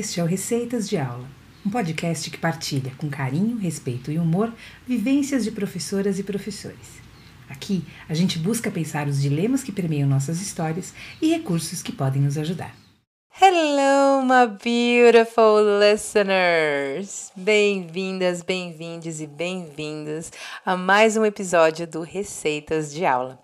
Este é o Receitas de Aula, um podcast que partilha, com carinho, respeito e humor, vivências de professoras e professores. Aqui, a gente busca pensar os dilemas que permeiam nossas histórias e recursos que podem nos ajudar. Hello, my beautiful listeners! Bem-vindas, bem-vindes e bem-vindos a mais um episódio do Receitas de Aula.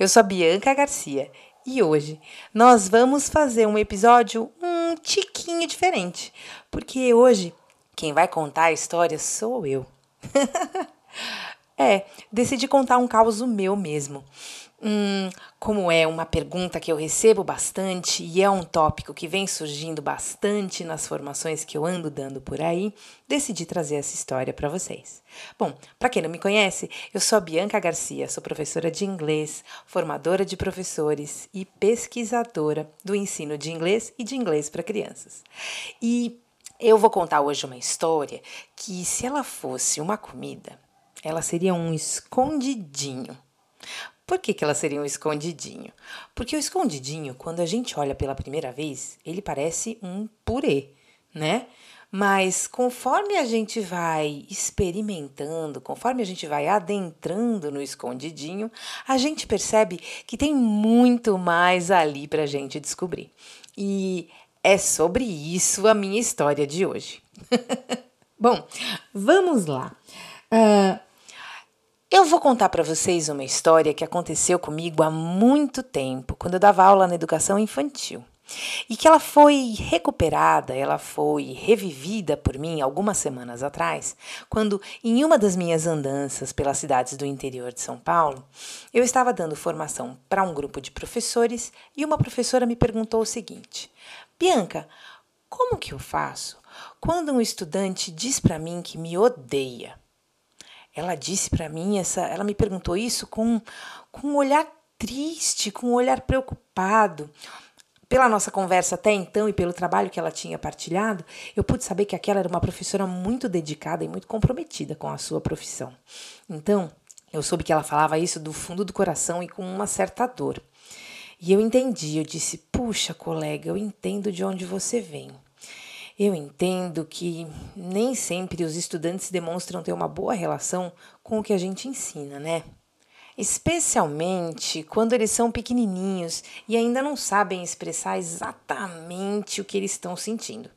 Eu sou a Bianca Garcia e hoje nós vamos fazer um episódio um tiquinho diferente, porque hoje quem vai contar a história sou eu. é, decidi contar um caos meu mesmo. Hum, como é uma pergunta que eu recebo bastante e é um tópico que vem surgindo bastante nas formações que eu ando dando por aí, decidi trazer essa história para vocês. Bom, para quem não me conhece, eu sou a Bianca Garcia, sou professora de inglês, formadora de professores e pesquisadora do ensino de inglês e de inglês para crianças. E eu vou contar hoje uma história que, se ela fosse uma comida, ela seria um escondidinho. Por que, que ela seria um escondidinho? Porque o escondidinho, quando a gente olha pela primeira vez, ele parece um purê, né? Mas conforme a gente vai experimentando, conforme a gente vai adentrando no escondidinho, a gente percebe que tem muito mais ali para a gente descobrir. E é sobre isso a minha história de hoje. Bom, vamos lá. Uh, eu vou contar para vocês uma história que aconteceu comigo há muito tempo, quando eu dava aula na educação infantil. E que ela foi recuperada, ela foi revivida por mim algumas semanas atrás, quando, em uma das minhas andanças pelas cidades do interior de São Paulo, eu estava dando formação para um grupo de professores e uma professora me perguntou o seguinte: Bianca, como que eu faço quando um estudante diz para mim que me odeia? Ela disse para mim essa, ela me perguntou isso com, com um olhar triste, com um olhar preocupado. Pela nossa conversa até então e pelo trabalho que ela tinha partilhado, eu pude saber que aquela era uma professora muito dedicada e muito comprometida com a sua profissão. Então, eu soube que ela falava isso do fundo do coração e com uma certa dor. E eu entendi, eu disse: Puxa, colega, eu entendo de onde você vem. Eu entendo que nem sempre os estudantes demonstram ter uma boa relação com o que a gente ensina, né? Especialmente quando eles são pequenininhos e ainda não sabem expressar exatamente o que eles estão sentindo.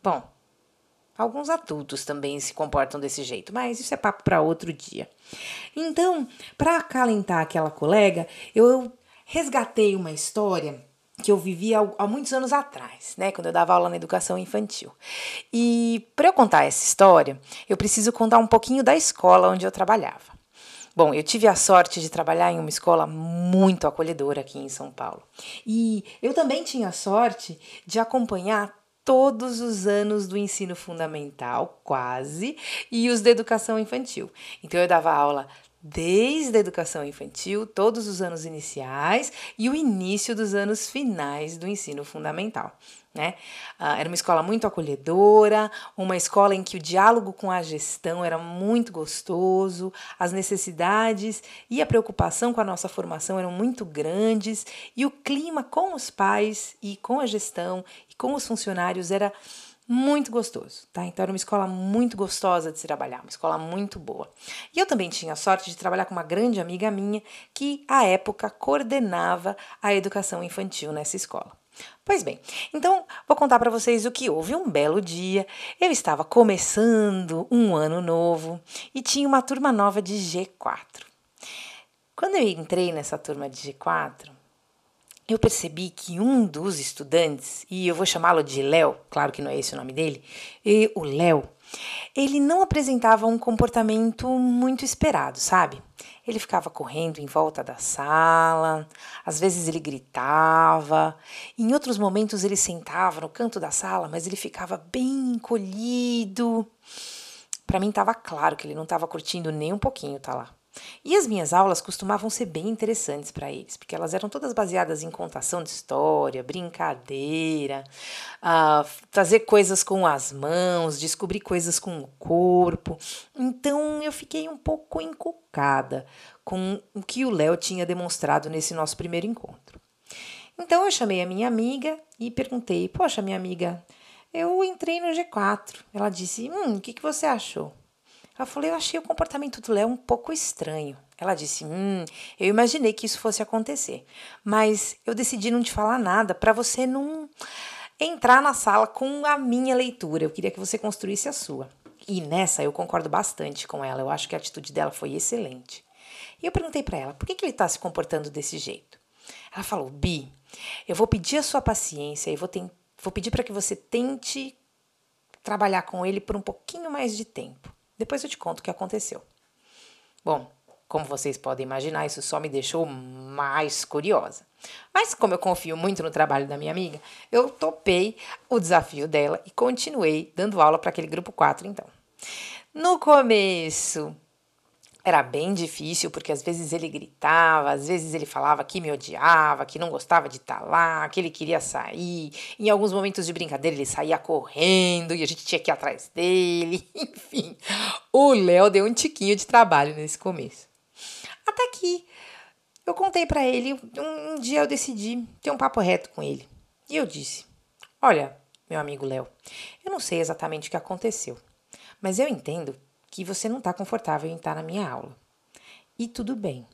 Bom, alguns adultos também se comportam desse jeito, mas isso é papo para outro dia. Então, para acalentar aquela colega, eu resgatei uma história que eu vivi há, há, muitos anos atrás, né, quando eu dava aula na educação infantil. E para eu contar essa história, eu preciso contar um pouquinho da escola onde eu trabalhava. Bom, eu tive a sorte de trabalhar em uma escola muito acolhedora aqui em São Paulo. E eu também tinha a sorte de acompanhar todos os anos do ensino fundamental, quase, e os da educação infantil. Então eu dava aula desde a educação infantil, todos os anos iniciais e o início dos anos finais do ensino fundamental. Né? Uh, era uma escola muito acolhedora, uma escola em que o diálogo com a gestão era muito gostoso, as necessidades e a preocupação com a nossa formação eram muito grandes e o clima com os pais e com a gestão e com os funcionários era muito gostoso, tá? Então era uma escola muito gostosa de se trabalhar, uma escola muito boa. E eu também tinha a sorte de trabalhar com uma grande amiga minha que, à época, coordenava a educação infantil nessa escola. Pois bem, então vou contar para vocês o que houve um belo dia. Eu estava começando um ano novo e tinha uma turma nova de G4. Quando eu entrei nessa turma de G4, eu percebi que um dos estudantes, e eu vou chamá-lo de Léo, claro que não é esse o nome dele, e o Léo, ele não apresentava um comportamento muito esperado, sabe? Ele ficava correndo em volta da sala, às vezes ele gritava, em outros momentos ele sentava no canto da sala, mas ele ficava bem encolhido. Para mim estava claro que ele não estava curtindo nem um pouquinho tá lá. E as minhas aulas costumavam ser bem interessantes para eles, porque elas eram todas baseadas em contação de história, brincadeira, uh, fazer coisas com as mãos, descobrir coisas com o corpo. Então eu fiquei um pouco encucada com o que o Léo tinha demonstrado nesse nosso primeiro encontro. Então eu chamei a minha amiga e perguntei: Poxa, minha amiga, Eu entrei no G4. Ela disse: Hum, o que, que você achou? Ela falou: Eu achei o comportamento do Léo um pouco estranho. Ela disse: Hum, eu imaginei que isso fosse acontecer, mas eu decidi não te falar nada para você não entrar na sala com a minha leitura. Eu queria que você construísse a sua. E nessa eu concordo bastante com ela. Eu acho que a atitude dela foi excelente. E eu perguntei para ela: por que, que ele está se comportando desse jeito? Ela falou: Bi, eu vou pedir a sua paciência e vou, vou pedir para que você tente trabalhar com ele por um pouquinho mais de tempo. Depois eu te conto o que aconteceu. Bom, como vocês podem imaginar, isso só me deixou mais curiosa. Mas como eu confio muito no trabalho da minha amiga, eu topei o desafio dela e continuei dando aula para aquele grupo 4 então. No começo, era bem difícil, porque às vezes ele gritava, às vezes ele falava que me odiava, que não gostava de estar tá lá, que ele queria sair. Em alguns momentos de brincadeira ele saía correndo e a gente tinha que ir atrás dele. Enfim, o Léo deu um tiquinho de trabalho nesse começo. Até que eu contei para ele, um, um dia eu decidi ter um papo reto com ele. E eu disse: Olha, meu amigo Léo, eu não sei exatamente o que aconteceu, mas eu entendo que você não está confortável em estar na minha aula. E tudo bem.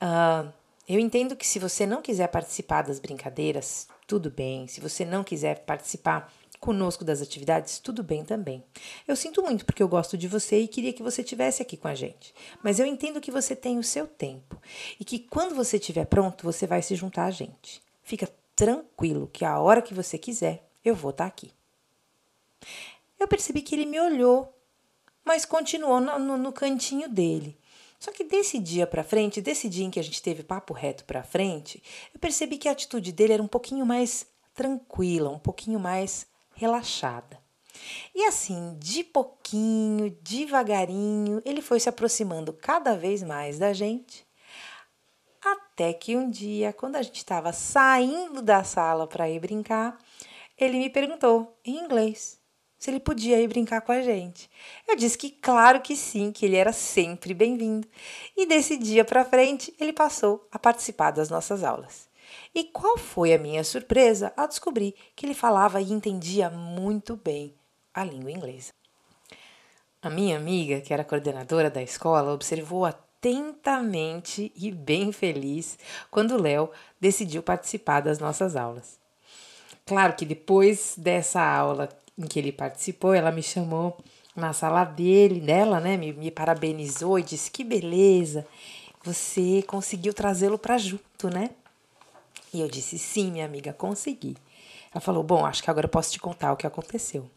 Uh, eu entendo que se você não quiser participar das brincadeiras, tudo bem. Se você não quiser participar conosco das atividades, tudo bem também. Eu sinto muito porque eu gosto de você e queria que você estivesse aqui com a gente. Mas eu entendo que você tem o seu tempo e que quando você estiver pronto, você vai se juntar a gente. Fica tranquilo que a hora que você quiser, eu vou estar aqui. Eu percebi que ele me olhou mas continuou no, no, no cantinho dele. Só que desse dia para frente, desse dia em que a gente teve papo reto para frente, eu percebi que a atitude dele era um pouquinho mais tranquila, um pouquinho mais relaxada. E assim, de pouquinho, devagarinho, ele foi se aproximando cada vez mais da gente, até que um dia, quando a gente estava saindo da sala para ir brincar, ele me perguntou em inglês: se ele podia ir brincar com a gente. Eu disse que claro que sim, que ele era sempre bem-vindo. E desse dia para frente, ele passou a participar das nossas aulas. E qual foi a minha surpresa ao descobrir que ele falava e entendia muito bem a língua inglesa. A minha amiga, que era coordenadora da escola, observou atentamente e bem feliz quando Léo decidiu participar das nossas aulas. Claro que depois dessa aula em que ele participou, ela me chamou na sala dele, dela, né? Me, me parabenizou e disse: Que beleza, você conseguiu trazê-lo para junto, né? E eu disse: Sim, minha amiga, consegui. Ela falou: Bom, acho que agora eu posso te contar o que aconteceu.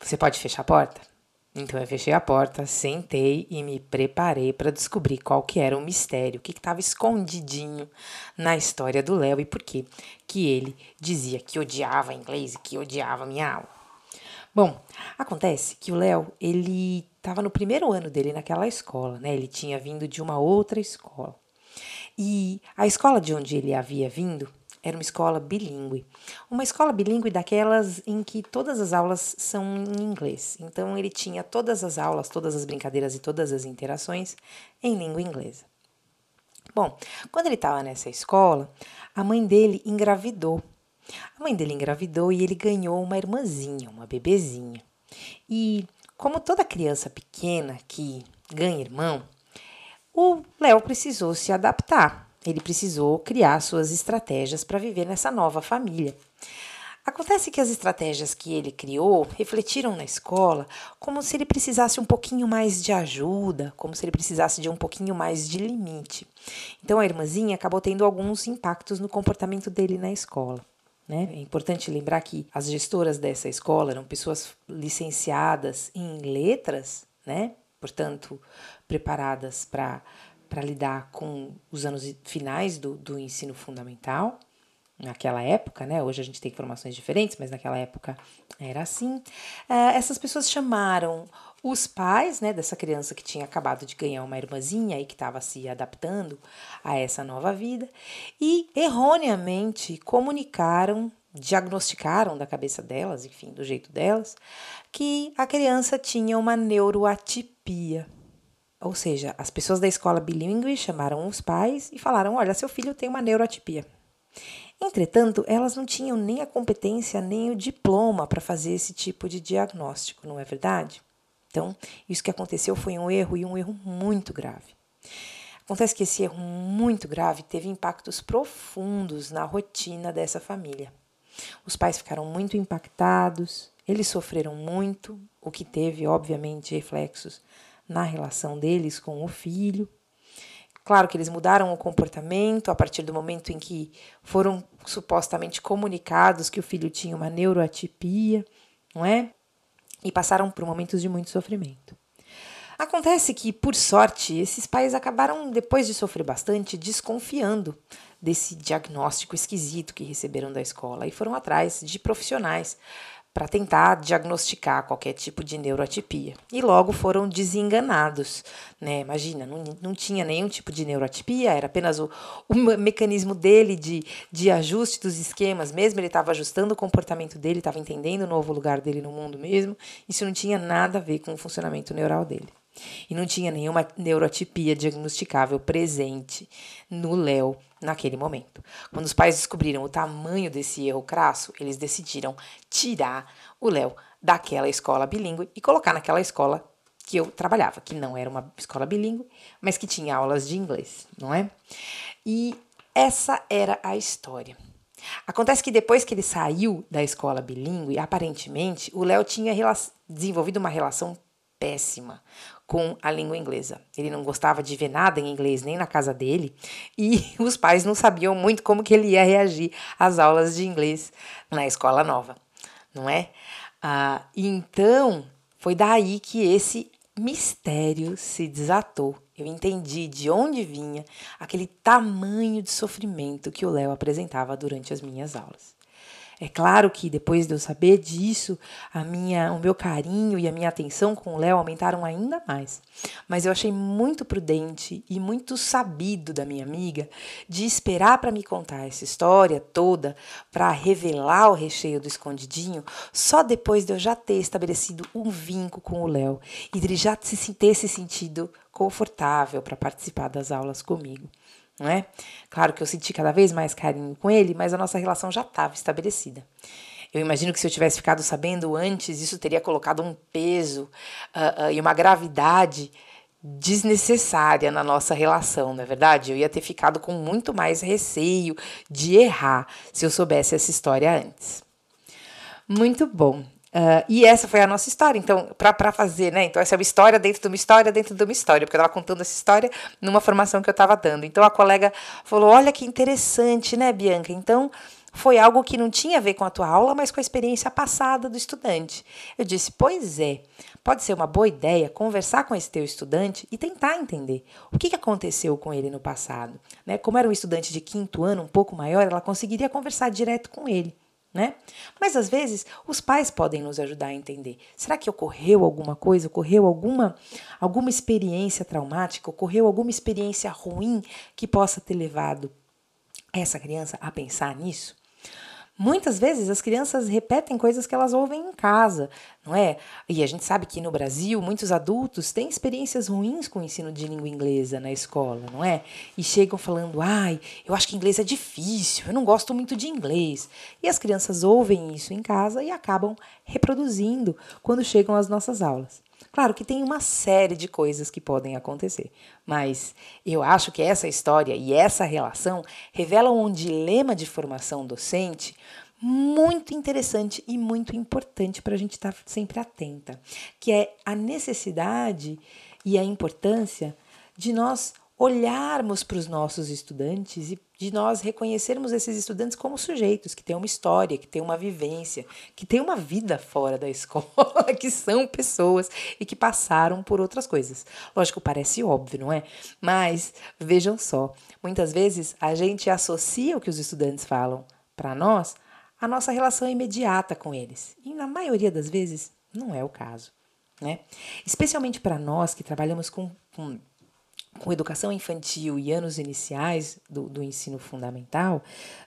Você pode fechar a porta? Então eu fechei a porta, sentei e me preparei para descobrir qual que era o mistério, o que estava escondidinho na história do Léo e por que que ele dizia que odiava inglês e que odiava minha aula. Bom, acontece que o Léo, ele estava no primeiro ano dele naquela escola, né? Ele tinha vindo de uma outra escola. E a escola de onde ele havia vindo era uma escola bilíngue. Uma escola bilíngue daquelas em que todas as aulas são em inglês. Então ele tinha todas as aulas, todas as brincadeiras e todas as interações em língua inglesa. Bom, quando ele estava nessa escola, a mãe dele engravidou. A mãe dele engravidou e ele ganhou uma irmãzinha, uma bebezinha. E como toda criança pequena que ganha irmão, o Léo precisou se adaptar ele precisou criar suas estratégias para viver nessa nova família. Acontece que as estratégias que ele criou refletiram na escola como se ele precisasse um pouquinho mais de ajuda, como se ele precisasse de um pouquinho mais de limite. Então a irmãzinha acabou tendo alguns impactos no comportamento dele na escola. Né? É importante lembrar que as gestoras dessa escola eram pessoas licenciadas em letras, né? portanto, preparadas para para lidar com os anos finais do, do ensino fundamental, naquela época, né? Hoje a gente tem informações diferentes, mas naquela época era assim. Uh, essas pessoas chamaram os pais, né, dessa criança que tinha acabado de ganhar uma irmãzinha e que estava se adaptando a essa nova vida e erroneamente comunicaram, diagnosticaram da cabeça delas, enfim, do jeito delas, que a criança tinha uma neuroatipia. Ou seja, as pessoas da escola bilíngue chamaram os pais e falaram: olha, seu filho tem uma neuroatipia. Entretanto, elas não tinham nem a competência nem o diploma para fazer esse tipo de diagnóstico, não é verdade? Então, isso que aconteceu foi um erro e um erro muito grave. Acontece que esse erro muito grave teve impactos profundos na rotina dessa família. Os pais ficaram muito impactados, eles sofreram muito, o que teve, obviamente, reflexos na relação deles com o filho. Claro que eles mudaram o comportamento a partir do momento em que foram supostamente comunicados que o filho tinha uma neuroatipia, não é? E passaram por momentos de muito sofrimento. Acontece que, por sorte, esses pais acabaram, depois de sofrer bastante, desconfiando desse diagnóstico esquisito que receberam da escola e foram atrás de profissionais para tentar diagnosticar qualquer tipo de neuroatipia. E logo foram desenganados. Né? Imagina, não, não tinha nenhum tipo de neuroatipia, era apenas o, o mecanismo dele de, de ajuste dos esquemas mesmo, ele estava ajustando o comportamento dele, estava entendendo o novo lugar dele no mundo mesmo. Isso não tinha nada a ver com o funcionamento neural dele. E não tinha nenhuma neuroatipia diagnosticável presente no Léo naquele momento. Quando os pais descobriram o tamanho desse erro crasso, eles decidiram tirar o Léo daquela escola bilíngue e colocar naquela escola que eu trabalhava, que não era uma escola bilíngue, mas que tinha aulas de inglês, não é? E essa era a história. Acontece que depois que ele saiu da escola bilíngue, aparentemente o Léo tinha desenvolvido uma relação péssima com a língua inglesa. Ele não gostava de ver nada em inglês nem na casa dele e os pais não sabiam muito como que ele ia reagir às aulas de inglês na escola nova, não é? Ah, então foi daí que esse mistério se desatou. Eu entendi de onde vinha aquele tamanho de sofrimento que o Léo apresentava durante as minhas aulas. É claro que depois de eu saber disso, a minha, o meu carinho e a minha atenção com o Léo aumentaram ainda mais. Mas eu achei muito prudente e muito sabido da minha amiga de esperar para me contar essa história toda, para revelar o recheio do escondidinho, só depois de eu já ter estabelecido um vínculo com o Léo e de ele já ter se sentido confortável para participar das aulas comigo não é? Claro que eu senti cada vez mais carinho com ele, mas a nossa relação já estava estabelecida. Eu imagino que se eu tivesse ficado sabendo antes, isso teria colocado um peso uh, uh, e uma gravidade desnecessária na nossa relação, não é verdade? Eu ia ter ficado com muito mais receio de errar se eu soubesse essa história antes. Muito bom. Uh, e essa foi a nossa história. Então, para fazer, né? Então, essa é uma história dentro de uma história dentro de uma história, porque eu estava contando essa história numa formação que eu estava dando. Então, a colega falou: Olha que interessante, né, Bianca? Então, foi algo que não tinha a ver com a tua aula, mas com a experiência passada do estudante. Eu disse: Pois é, pode ser uma boa ideia conversar com esse teu estudante e tentar entender o que aconteceu com ele no passado. Né? Como era um estudante de quinto ano, um pouco maior, ela conseguiria conversar direto com ele né? Mas às vezes os pais podem nos ajudar a entender. Será que ocorreu alguma coisa? Ocorreu alguma alguma experiência traumática? Ocorreu alguma experiência ruim que possa ter levado essa criança a pensar nisso? Muitas vezes as crianças repetem coisas que elas ouvem em casa, não é? E a gente sabe que no Brasil muitos adultos têm experiências ruins com o ensino de língua inglesa na escola, não é? E chegam falando: ai, eu acho que inglês é difícil, eu não gosto muito de inglês. E as crianças ouvem isso em casa e acabam reproduzindo quando chegam às nossas aulas. Claro que tem uma série de coisas que podem acontecer, mas eu acho que essa história e essa relação revelam um dilema de formação docente muito interessante e muito importante para a gente estar tá sempre atenta, que é a necessidade e a importância de nós olharmos para os nossos estudantes e de nós reconhecermos esses estudantes como sujeitos que têm uma história, que têm uma vivência, que têm uma vida fora da escola, que são pessoas e que passaram por outras coisas. Lógico, parece óbvio, não é? Mas vejam só, muitas vezes a gente associa o que os estudantes falam para nós à nossa relação imediata com eles. E na maioria das vezes não é o caso. Né? Especialmente para nós que trabalhamos com, com com educação infantil e anos iniciais do, do ensino fundamental,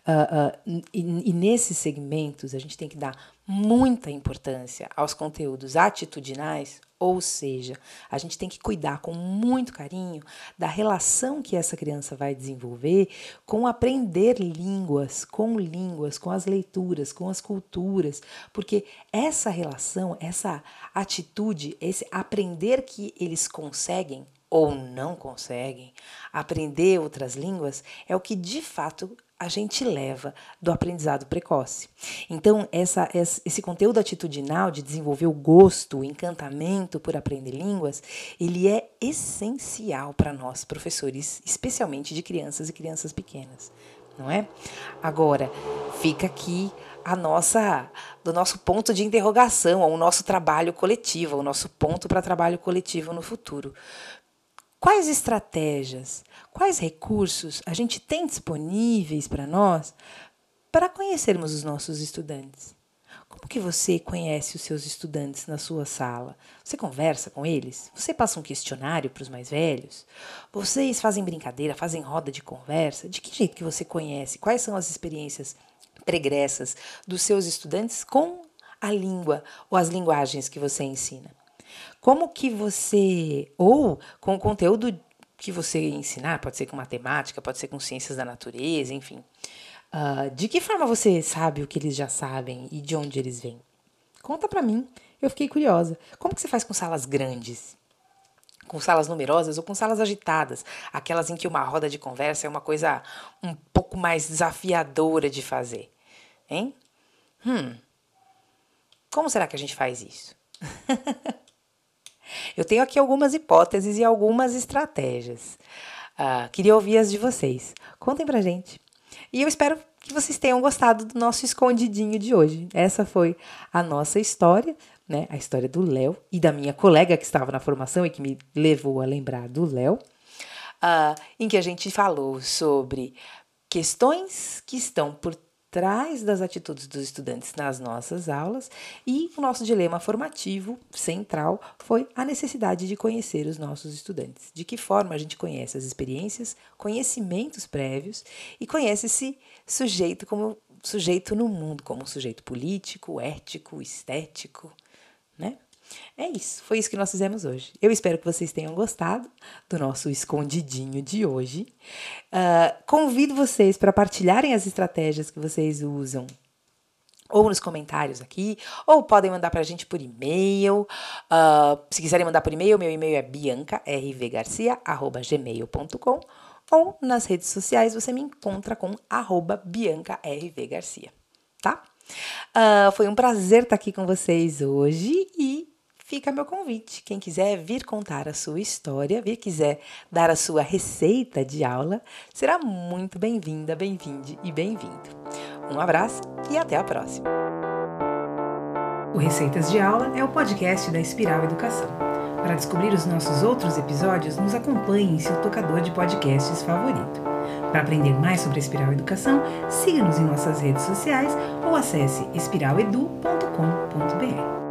uh, uh, e, e, nesses segmentos a gente tem que dar muita importância aos conteúdos atitudinais, ou seja, a gente tem que cuidar com muito carinho da relação que essa criança vai desenvolver com aprender línguas, com línguas, com as leituras, com as culturas, porque essa relação, essa atitude, esse aprender que eles conseguem ou não conseguem aprender outras línguas é o que de fato a gente leva do aprendizado precoce. Então, essa, esse conteúdo atitudinal de desenvolver o gosto, o encantamento por aprender línguas, ele é essencial para nós, professores, especialmente de crianças e crianças pequenas, não é? Agora, fica aqui a nossa do nosso ponto de interrogação, o nosso trabalho coletivo, o nosso ponto para trabalho coletivo no futuro. Quais estratégias, quais recursos a gente tem disponíveis para nós para conhecermos os nossos estudantes? Como que você conhece os seus estudantes na sua sala? Você conversa com eles? Você passa um questionário para os mais velhos? Vocês fazem brincadeira, fazem roda de conversa? De que jeito que você conhece? Quais são as experiências pregressas dos seus estudantes com a língua ou as linguagens que você ensina? Como que você, ou com o conteúdo que você ensinar, pode ser com matemática, pode ser com ciências da natureza, enfim. Uh, de que forma você sabe o que eles já sabem e de onde eles vêm? Conta para mim, eu fiquei curiosa. Como que você faz com salas grandes? Com salas numerosas ou com salas agitadas? Aquelas em que uma roda de conversa é uma coisa um pouco mais desafiadora de fazer. Hein? Hum. Como será que a gente faz isso? Eu tenho aqui algumas hipóteses e algumas estratégias. Uh, queria ouvir as de vocês. Contem pra gente. E eu espero que vocês tenham gostado do nosso escondidinho de hoje. Essa foi a nossa história, né? A história do Léo e da minha colega que estava na formação e que me levou a lembrar do Léo, uh, em que a gente falou sobre questões que estão por trás das atitudes dos estudantes nas nossas aulas e o nosso dilema formativo central foi a necessidade de conhecer os nossos estudantes. De que forma a gente conhece as experiências, conhecimentos prévios e conhece esse sujeito como sujeito no mundo, como sujeito político, ético, estético, né? É isso, foi isso que nós fizemos hoje. Eu espero que vocês tenham gostado do nosso escondidinho de hoje. Uh, convido vocês para partilharem as estratégias que vocês usam ou nos comentários aqui, ou podem mandar para a gente por e-mail. Uh, se quiserem mandar por e-mail, meu e-mail é biancarvgarcia.gmail.com ou nas redes sociais você me encontra com arroba biancarvgarcia, tá? Uh, foi um prazer estar aqui com vocês hoje e fica meu convite. Quem quiser vir contar a sua história, vir quiser dar a sua receita de aula, será muito bem-vinda, bem-vinde e bem-vindo. Um abraço e até a próxima. O Receitas de Aula é o podcast da Espiral Educação. Para descobrir os nossos outros episódios, nos acompanhe em seu tocador de podcasts favorito. Para aprender mais sobre a Espiral Educação, siga-nos em nossas redes sociais ou acesse espiraledu.com